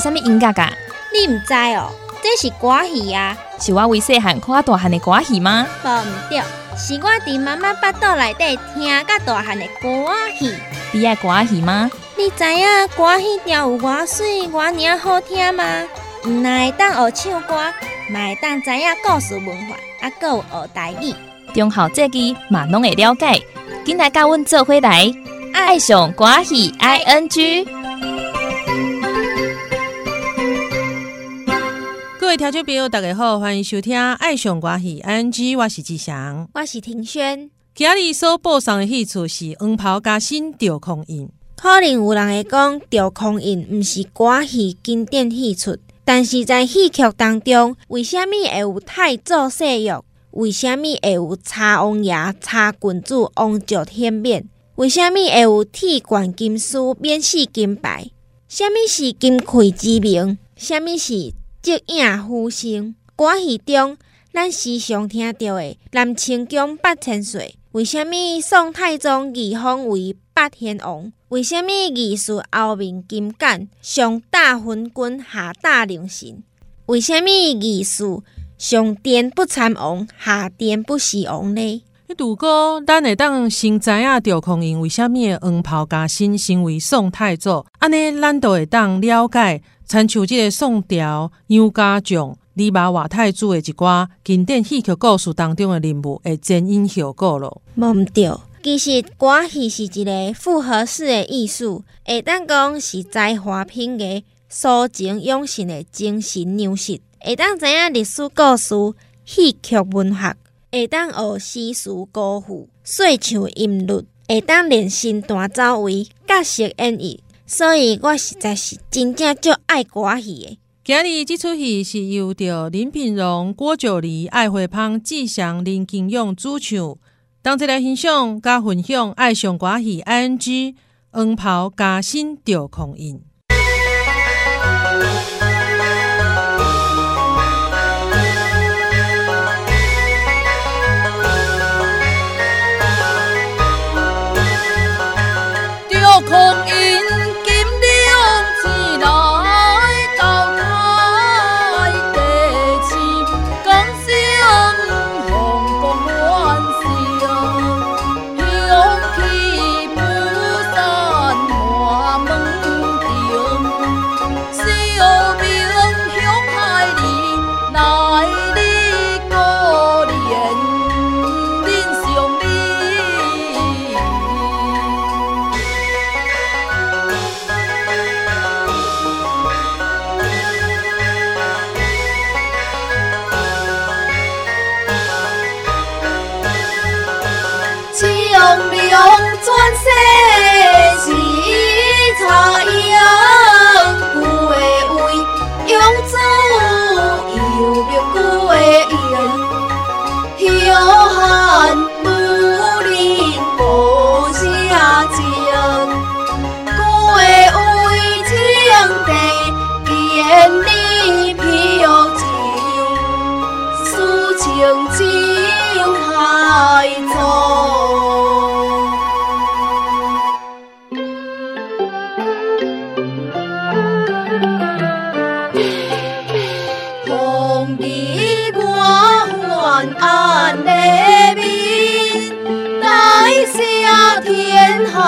什么音乐噶？你唔知哦，这是歌戏啊。是我为细汉看大汉的歌戏吗？无唔对，是我伫妈妈腹肚内底听甲大汉的歌戏。你爱歌戏吗？你知影歌戏调有偌水、偌尔好听吗？唔但会当学唱歌，嘛会当知影故事文化，啊，搁有学台语。中校这句嘛拢会了解。今来甲阮做回来，爱上歌戏 I N G。位听众朋友，大家好，欢迎收听《爱上歌戏 I N G》，我是志祥，我是庭轩。今日所播送的戏曲是《黄袍加身吊空印》。可能有人会讲《吊空印》毋是歌戏经典戏曲，但是在戏曲当中，为虾米会有太祖戏玉？为虾米会有查王爷、查郡主、王爵显面？为虾米会有铁冠金丝、免死金牌？虾米是金匮之名？虾米是即影浮生？歌戏中，咱时常听到的南清宫八千岁，为虾米宋太宗义封为八贤王？为虾米义士后面金简上大昏君，下大灵神？为虾米义士？上殿不参王，下殿不侍王呢？如果咱会当先知影赵匡胤为虾米黄袍加身，成为宋太祖，安尼咱就会当了解，参像即个宋朝杨家将李马瓦太子的一寡经典戏曲故事当中的人物的前因后果咯。毋对，其实歌戏是一个复合式的艺术，会当讲是才华品艺、抒情养性的精神粮食。会当知影历史故事、戏曲文学，会当学诗词歌赋、细唱音律，会当练身段走位、角色演绎。所以我实在是真正足爱歌戏的。今日即出戏是由着林品荣、郭九黎、艾慧芳、志祥、林金勇主唱，同齐来欣赏加分享爱上歌戏 I N G 黄袍加身吊空印。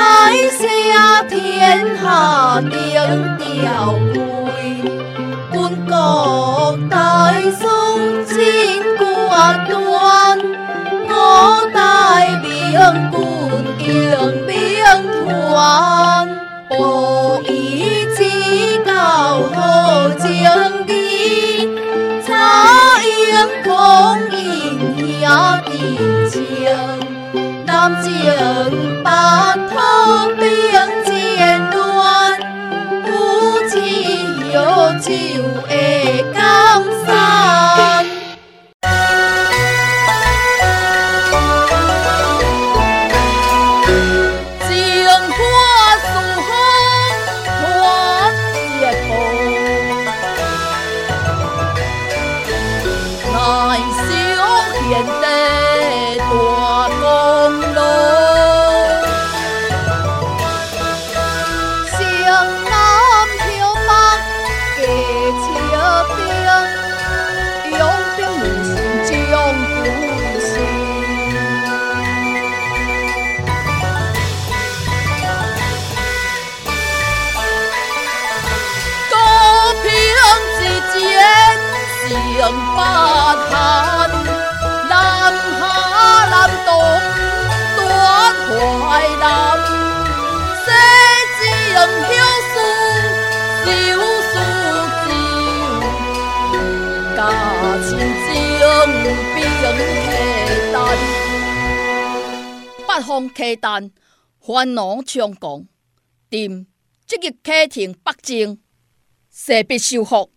lái xe thiên hạ tiếng tiểu vui. Cuốn cổ tới sung chín của tuôn ngó tai biển cùn kiềng biển thuần. Ô ý chí cao hồ chiêng đi xa yếm không in hiá tình chiêng nam chiêng 八坛，南下南东端淮南，西征晓书小书旧，驾亲征兵客单，北方客单烦恼充公，定即日启程北京。势必收复，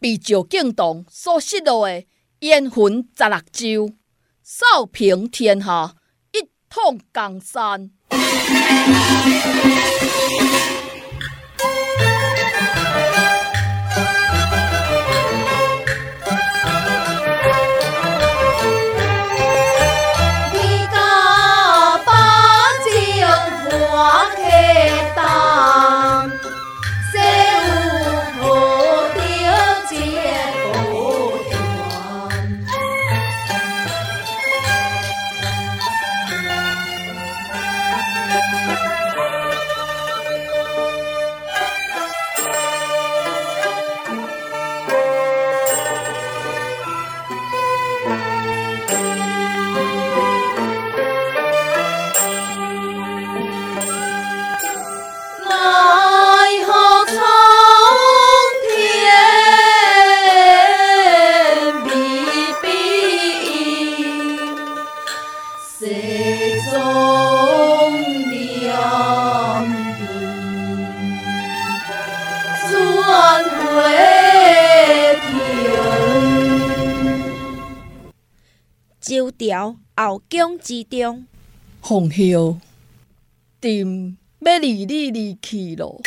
被赵敬东所失落的燕云十六州，扫平天下，一统江山。后宫之中，红袖，定要离你离去了。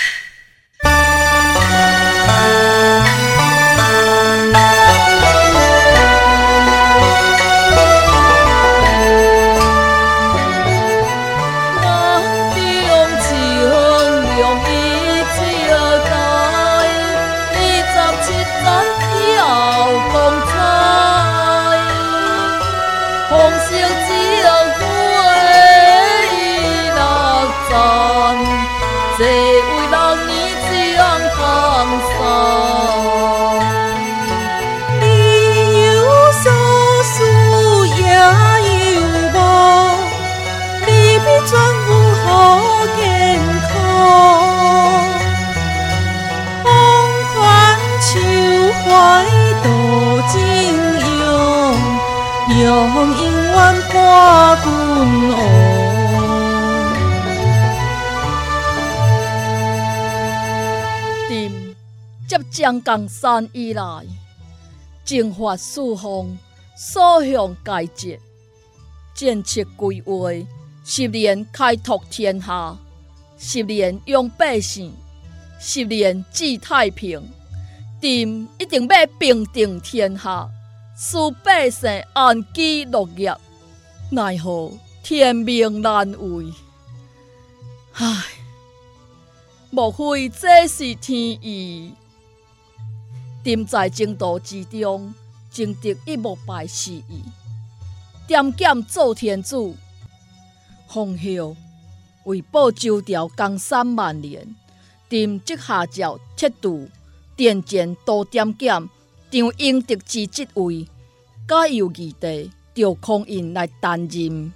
将江山以来，征发四方，所向皆捷，建设规划，十年开拓天下，十年养百姓，十年治太平。朕一定要平定天下，使百姓安居乐业。奈何天命难违，唉。莫非这是天意？朕在征途之中，争得一目败事意，点检做天子。奉孝为保周朝江山万年，朕即下诏贴度殿前多点检，张英德之职位，改由二弟赵匡胤来担任。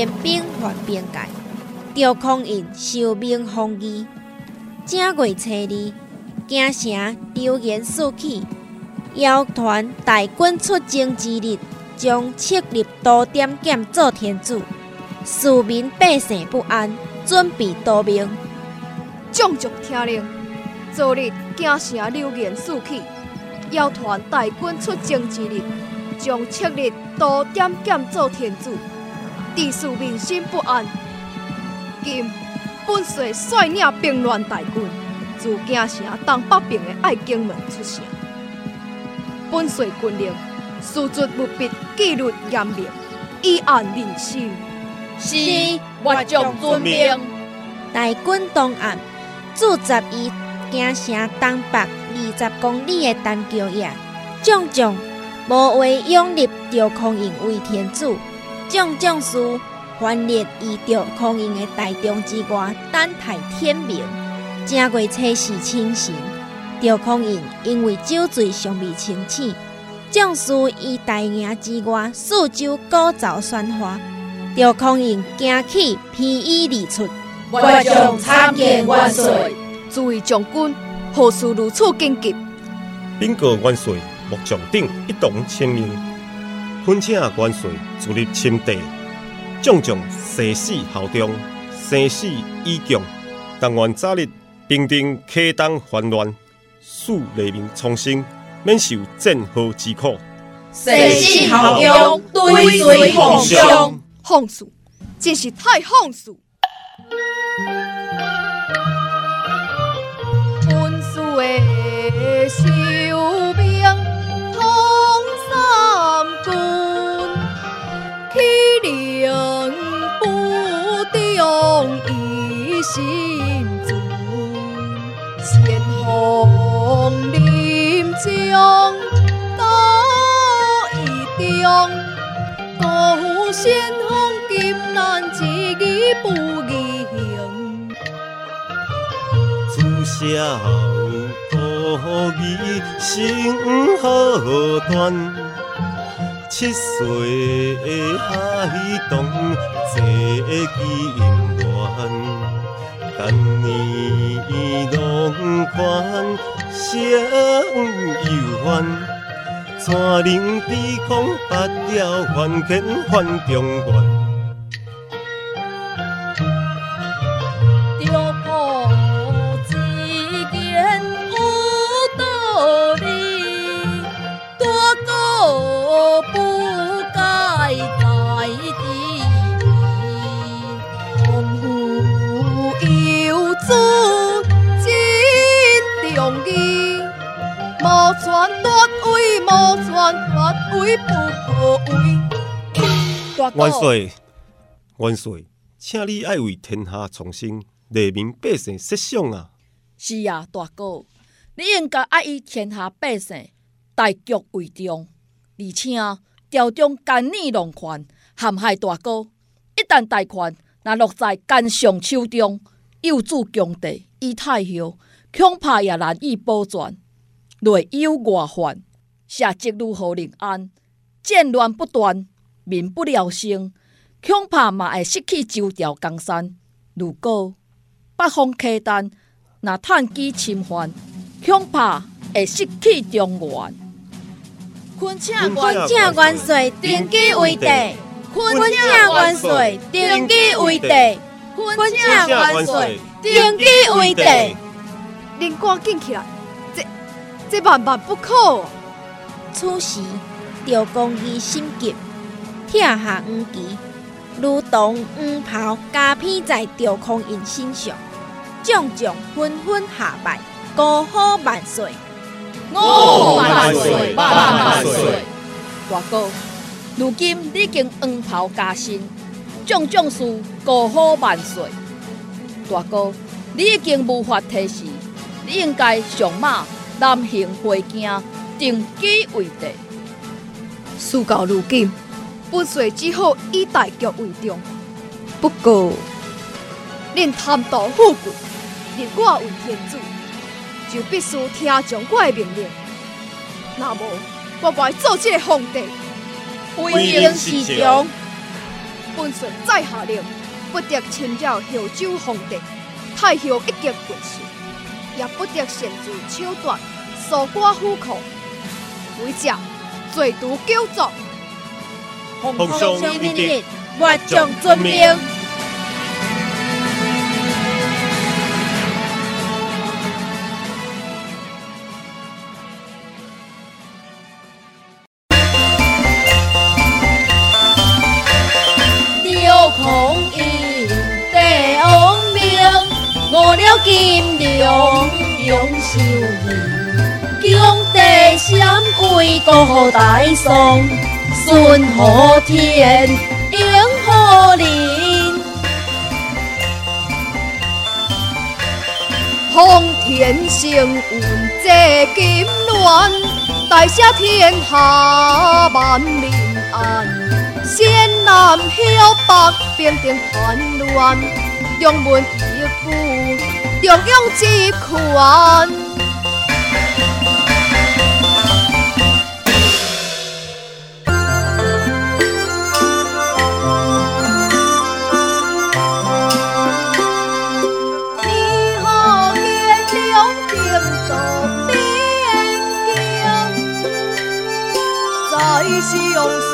丹联兵还边界，赵匡胤受命封邑。正月初二，京城流言四起，谣传大军出征之日，将设立多点检做天子，市民百姓不安，准备逃命。将军听令，昨日京城流言四起，谣传大军出征之日。将设立多点检做天子，地市民心不安。今本帅率领兵乱大军，自京城东北边的爱京门出城。本帅军令，士卒务必纪律严明，以安人心。是，我将遵命。大军东岸驻扎于京城东北二十公里的丹桥野，将将。无为拥立赵匡胤为天子，众将士欢列以赵匡胤的大帐之外，等待天明。正月初四清晨，赵匡胤因为酒醉尚未清醒，将士以大营之外四周鼓噪喧哗。赵匡胤惊起，披衣而出，我将参见万岁。诸位将军，何事如此紧急？禀告万岁。木匠顶一同签名，恳请元帅自立亲帝，种种生死效忠，生死以降。但愿早日平定契丹叛乱，使黎民重生，免受战火之苦。生死效忠，追随奉上。放肆，真是太放肆！自小可义心何端，七岁的孩童坐金銮。但年龙宽，相犹欢，山林地空，八条还天还中原。万岁！万岁！请你爱为天下苍生，黎民百姓设想啊！是啊，大哥，你应该爱以天下百姓大局为重，而且朝中奸佞龙权，陷害大哥。一旦大权若落在奸相手中，幼主强帝以太后，恐怕也难以保全。内忧外患，社稷如何令安？战乱不断。民不聊生，恐怕嘛会失去周朝江山。如果北方契丹若趁机侵犯，恐怕会失去中原。昆请昆请元帅登基为帝，昆请元帅登基为帝，昆请元帅登基为帝。您赶紧起来，这这万万不可！此时，赵公义心急，跳下黄旗，如同黄袍加披在赵匡胤身上，将将纷纷下拜，高呼万岁！我万岁万万岁！大哥，如今你已经黄袍加身，众将士高呼万岁！大哥，你已经无法提示，你应该上马南行回京，定基为帝。事到如今，本岁只好以大局为重。不过，恁贪图富贵，立我为天子。就必须听从我的命令，那么我该做这个皇帝。威严是将，本帅再下令，不得侵扰后周皇帝，太后一级过世，也不得擅自手段搜刮户口，为这罪毒九族。奉上命令，我将遵命。为国大宋，顺和天，应和人，奉天承运，济金銮，大赦天下万民安，先南后北，平定叛乱，中门一府。中央集权。是用。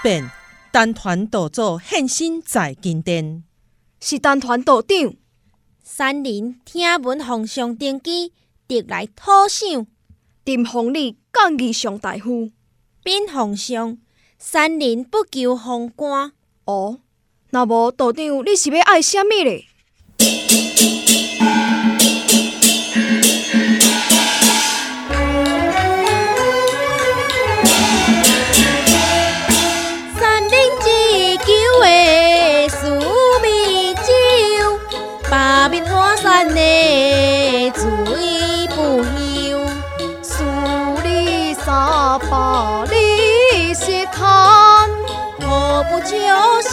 变，单团导组现身在金殿，是单团道长。山林听闻皇上登基，特来讨赏。陈弘礼降义上大夫。禀皇上，山林不求封官。哦，那无道长，你是要爱啥物咧？面花山的水不休。数里三百里是滩，何不就相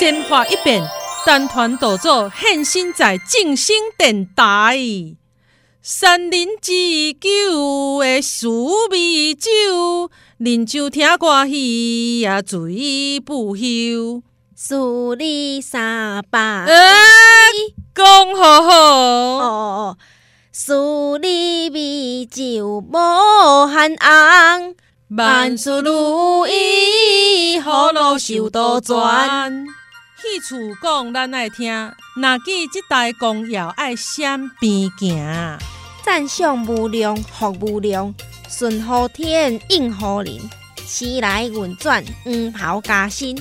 鲜花一遍，单团导组现身在静心电台。山林之酒的苏味酒，人就听歌戏也醉不休。数里三百哎，讲好好，哦，数里美酒无限红，万事如意，好路修多转。戏厝讲咱爱听，若记即代公要爱闪边行。赞赏无量，福无量，顺乎天，应乎人，时来运转，黄袍加身，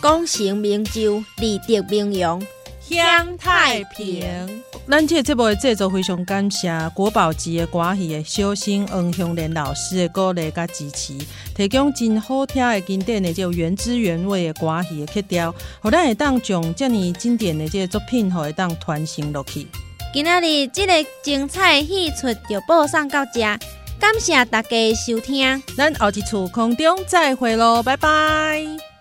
功成名就，利得名扬。享太平。咱这个节目的制作非常感谢国宝级的歌戏的小生黄香莲老师的鼓励甲支持，提供真好听的经典的这种原汁原味的歌戏的曲调，互咱会当将遮尔经典的这个作品，互会当传承落去。今仔日即个精彩戏出就播送到这，感谢大家的收听。咱后一次空中再会喽，拜拜。